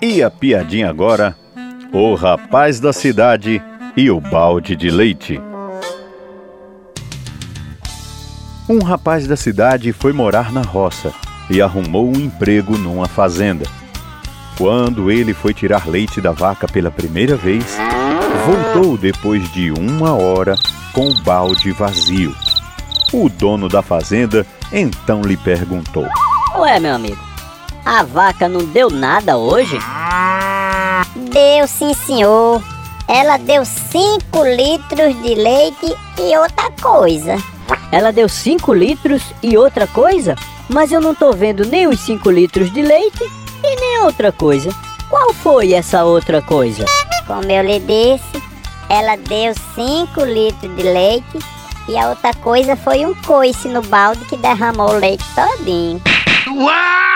E a piadinha agora? O rapaz da cidade e o balde de leite. Um rapaz da cidade foi morar na roça e arrumou um emprego numa fazenda. Quando ele foi tirar leite da vaca pela primeira vez, voltou depois de uma hora com o balde vazio. O dono da fazenda então lhe perguntou: Ué, meu amigo, a vaca não deu nada hoje? Deu sim, senhor. Ela deu 5 litros de leite e outra coisa. Ela deu 5 litros e outra coisa? Mas eu não tô vendo nem os 5 litros de leite e nem outra coisa. Qual foi essa outra coisa? Como eu lhe disse, ela deu 5 litros de leite e a outra coisa foi um coice no balde que derramou o leite todinho. Uau!